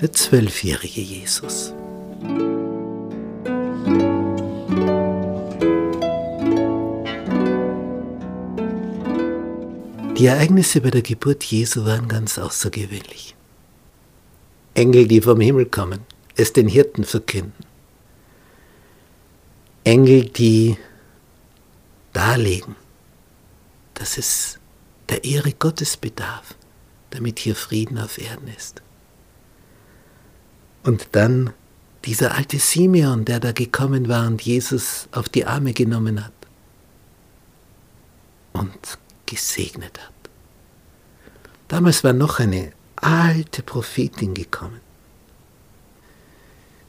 Der zwölfjährige Jesus. Die Ereignisse bei der Geburt Jesu waren ganz außergewöhnlich. Engel, die vom Himmel kommen, es den Hirten verkünden. Engel, die darlegen, dass es der Ehre Gottes bedarf, damit hier Frieden auf Erden ist. Und dann dieser alte Simeon, der da gekommen war und Jesus auf die Arme genommen hat und gesegnet hat. Damals war noch eine alte Prophetin gekommen.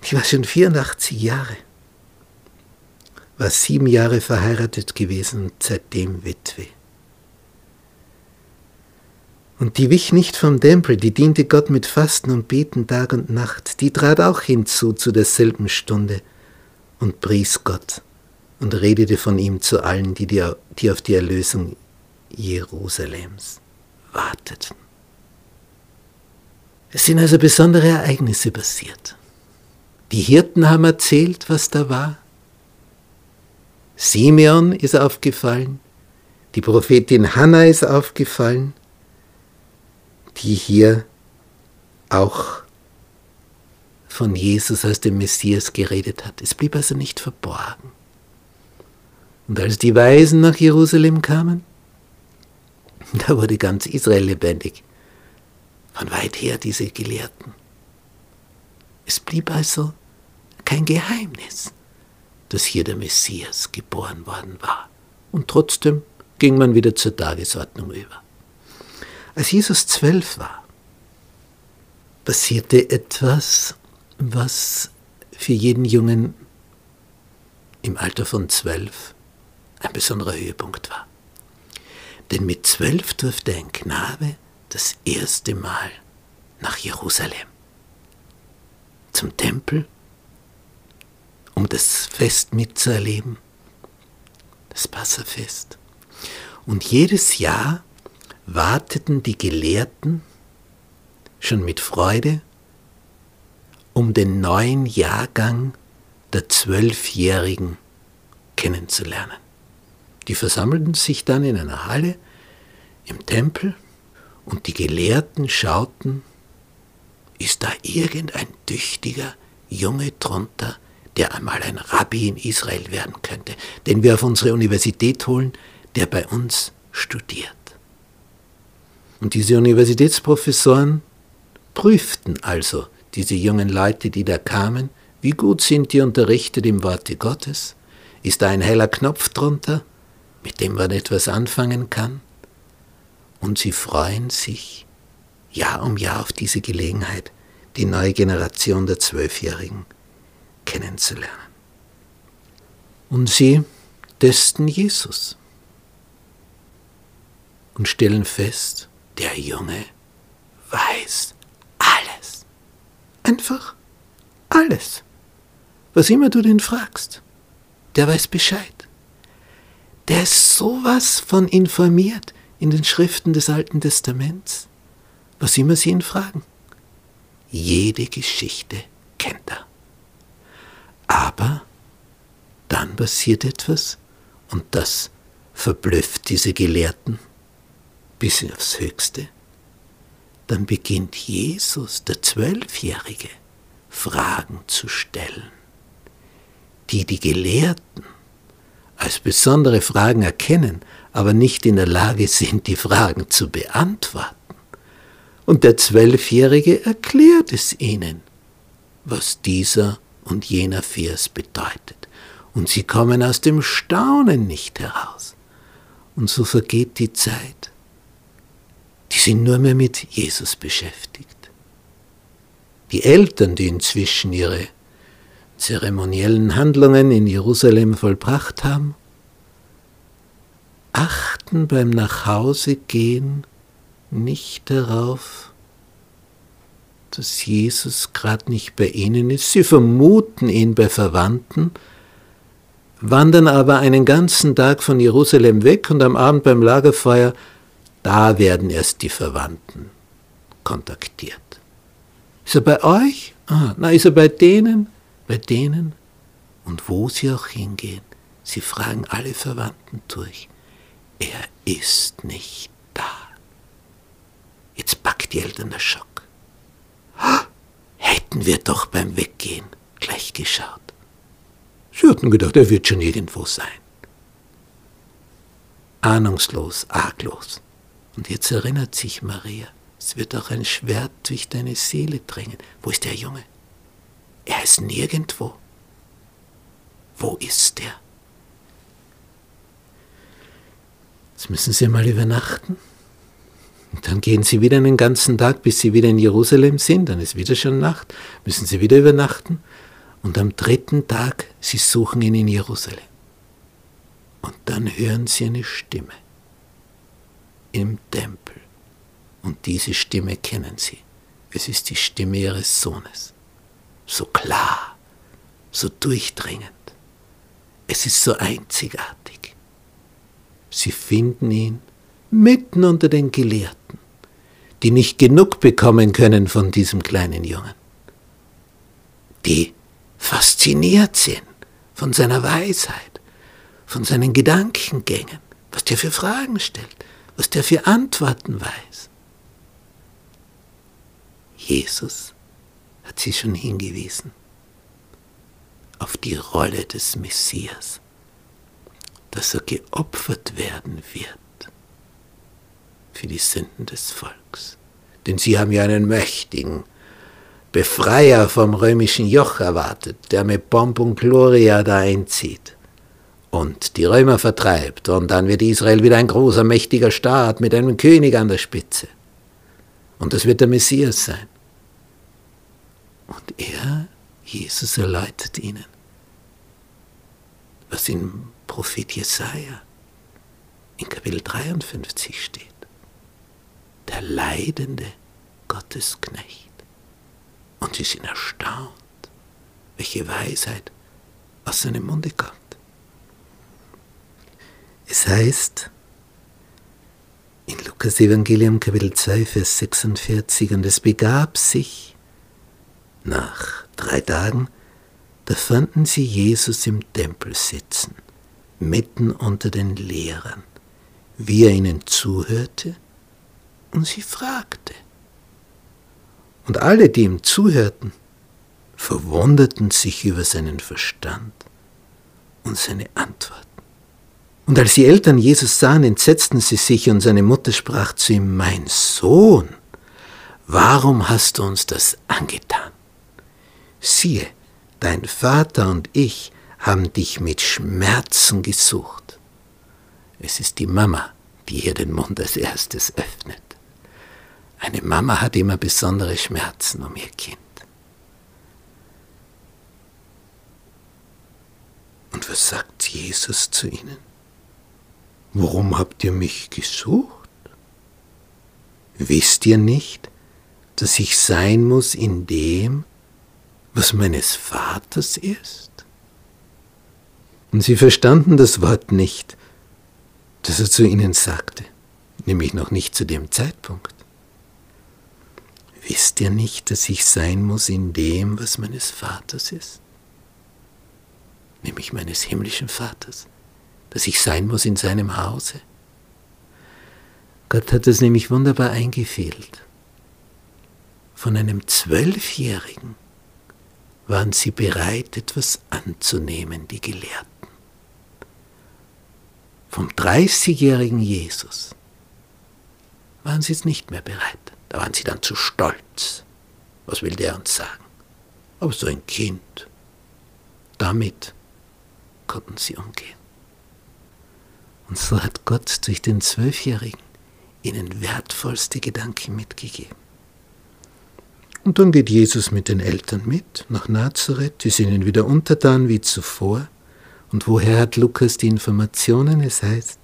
Die war schon 84 Jahre, war sieben Jahre verheiratet gewesen und seitdem Witwe. Und die wich nicht vom Tempel, die diente Gott mit Fasten und Beten Tag und Nacht, die trat auch hinzu zu derselben Stunde und pries Gott und redete von ihm zu allen, die, die, die auf die Erlösung Jerusalems warteten. Es sind also besondere Ereignisse passiert. Die Hirten haben erzählt, was da war. Simeon ist aufgefallen, die Prophetin Hannah ist aufgefallen, die hier auch von Jesus als dem Messias geredet hat. Es blieb also nicht verborgen. Und als die Weisen nach Jerusalem kamen, da wurde ganz Israel lebendig. Von weit her diese Gelehrten. Es blieb also kein Geheimnis, dass hier der Messias geboren worden war. Und trotzdem ging man wieder zur Tagesordnung über. Als Jesus zwölf war, passierte etwas, was für jeden Jungen im Alter von zwölf ein besonderer Höhepunkt war. Denn mit zwölf durfte ein Knabe das erste Mal nach Jerusalem, zum Tempel, um das Fest mitzuerleben, das Passafest. Und jedes Jahr warteten die Gelehrten schon mit Freude, um den neuen Jahrgang der Zwölfjährigen kennenzulernen. Die versammelten sich dann in einer Halle im Tempel und die Gelehrten schauten, ist da irgendein tüchtiger Junge drunter, der einmal ein Rabbi in Israel werden könnte, den wir auf unsere Universität holen, der bei uns studiert. Und diese Universitätsprofessoren prüften also diese jungen Leute, die da kamen, wie gut sind die unterrichtet im Worte Gottes? Ist da ein heller Knopf drunter? mit dem man etwas anfangen kann. Und sie freuen sich Jahr um Jahr auf diese Gelegenheit, die neue Generation der Zwölfjährigen kennenzulernen. Und sie testen Jesus und stellen fest, der Junge weiß alles. Einfach alles. Was immer du den fragst, der weiß Bescheid der ist sowas von informiert in den Schriften des Alten Testaments, was immer sie ihn fragen. Jede Geschichte kennt er. Aber dann passiert etwas und das verblüfft diese Gelehrten bis aufs Höchste. Dann beginnt Jesus, der Zwölfjährige, Fragen zu stellen, die die Gelehrten als besondere Fragen erkennen, aber nicht in der Lage sind, die Fragen zu beantworten. Und der Zwölfjährige erklärt es ihnen, was dieser und jener Vers bedeutet. Und sie kommen aus dem Staunen nicht heraus. Und so vergeht die Zeit. Die sind nur mehr mit Jesus beschäftigt. Die Eltern, die inzwischen ihre zeremoniellen Handlungen in Jerusalem vollbracht haben, achten beim Nachhausegehen nicht darauf, dass Jesus gerade nicht bei ihnen ist. Sie vermuten ihn bei Verwandten, wandern aber einen ganzen Tag von Jerusalem weg und am Abend beim Lagerfeuer, da werden erst die Verwandten kontaktiert. Ist er bei euch? Ah, na, ist er bei denen? Bei denen? Und wo sie auch hingehen, sie fragen alle Verwandten durch. Er ist nicht da. Jetzt packt die Eltern der Schock. Hätten wir doch beim Weggehen gleich geschaut. Sie hatten gedacht, er wird schon irgendwo sein. Ahnungslos, arglos. Und jetzt erinnert sich Maria, es wird auch ein Schwert durch deine Seele dringen. Wo ist der Junge? Er ist nirgendwo. Wo ist er? Jetzt müssen Sie mal übernachten. Und dann gehen Sie wieder einen ganzen Tag, bis Sie wieder in Jerusalem sind. Dann ist wieder schon Nacht. Müssen Sie wieder übernachten. Und am dritten Tag, Sie suchen ihn in Jerusalem. Und dann hören Sie eine Stimme im Tempel. Und diese Stimme kennen Sie. Es ist die Stimme Ihres Sohnes. So klar, so durchdringend. Es ist so einzigartig. Sie finden ihn mitten unter den Gelehrten, die nicht genug bekommen können von diesem kleinen Jungen, die fasziniert sind von seiner Weisheit, von seinen Gedankengängen, was der für Fragen stellt, was der für Antworten weiß. Jesus hat sie schon hingewiesen auf die Rolle des Messias, dass er geopfert werden wird für die Sünden des Volks. Denn sie haben ja einen mächtigen Befreier vom römischen Joch erwartet, der mit Pomp und Gloria da einzieht und die Römer vertreibt. Und dann wird Israel wieder ein großer, mächtiger Staat mit einem König an der Spitze. Und das wird der Messias sein. Und er, Jesus, erläutert ihnen, was im Prophet Jesaja in Kapitel 53 steht der leidende Gottesknecht. Und sie sind erstaunt, welche Weisheit aus seinem Munde kommt. Es heißt in Lukas Evangelium Kapitel 2, Vers 46, und es begab sich nach drei Tagen, da fanden sie Jesus im Tempel sitzen, mitten unter den Lehrern, wie er ihnen zuhörte und sie fragte. Und alle, die ihm zuhörten, verwunderten sich über seinen Verstand und seine Antworten. Und als die Eltern Jesus sahen, entsetzten sie sich und seine Mutter sprach zu ihm, mein Sohn, warum hast du uns das angetan? Siehe, dein Vater und ich haben dich mit Schmerzen gesucht. Es ist die Mama, die hier den Mund als erstes öffnet. Eine Mama hat immer besondere Schmerzen um ihr Kind. Und was sagt Jesus zu ihnen? Warum habt ihr mich gesucht? Wisst ihr nicht, dass ich sein muss in dem, was meines Vaters ist? Und sie verstanden das Wort nicht, das er zu ihnen sagte, nämlich noch nicht zu dem Zeitpunkt. Wisst ihr nicht, dass ich sein muss in dem, was meines Vaters ist? Nämlich meines himmlischen Vaters. Dass ich sein muss in seinem Hause. Gott hat es nämlich wunderbar eingefehlt. Von einem Zwölfjährigen waren sie bereit, etwas anzunehmen, die Gelehrten. Vom Dreißigjährigen Jesus waren sie es nicht mehr bereit. Da waren sie dann zu stolz. Was will der uns sagen? Aber so ein Kind, damit konnten sie umgehen. Und so hat Gott durch den Zwölfjährigen ihnen wertvollste Gedanken mitgegeben. Und dann geht Jesus mit den Eltern mit nach Nazareth. Die sind ihnen wieder untertan wie zuvor. Und woher hat Lukas die Informationen? Es heißt,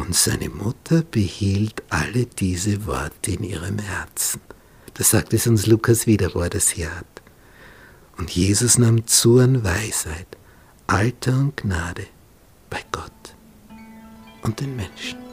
und seine Mutter behielt alle diese Worte in ihrem Herzen. Das sagt es uns Lukas wieder, wo er das hier hat. Und Jesus nahm zu an Weisheit Alter und Gnade bei Gott und den Menschen.